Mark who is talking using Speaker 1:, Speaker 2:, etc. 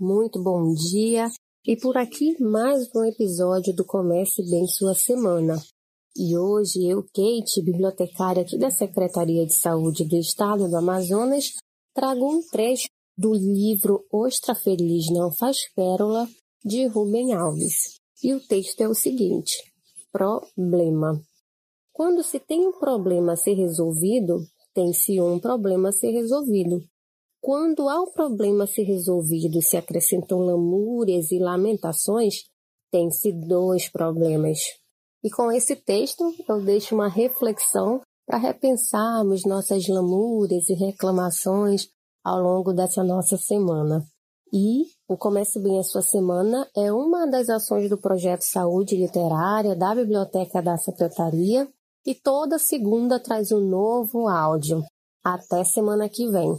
Speaker 1: muito bom dia. E por aqui mais um episódio do Comece Bem Sua Semana. E hoje eu, Kate, bibliotecária aqui da Secretaria de Saúde do Estado do Amazonas, trago um trecho do livro Ostra Feliz Não Faz Pérola, de Rubem Alves. E o texto é o seguinte: Problema. Quando se tem um problema a ser resolvido, tem-se um problema a ser resolvido. Quando ao problema ser resolvido se acrescentam lamúrias e lamentações, tem-se dois problemas. E com esse texto eu deixo uma reflexão para repensarmos nossas lamúrias e reclamações ao longo dessa nossa semana. E o Comece Bem a Sua Semana é uma das ações do projeto Saúde Literária da Biblioteca da Secretaria e toda segunda traz um novo áudio. Até semana que vem.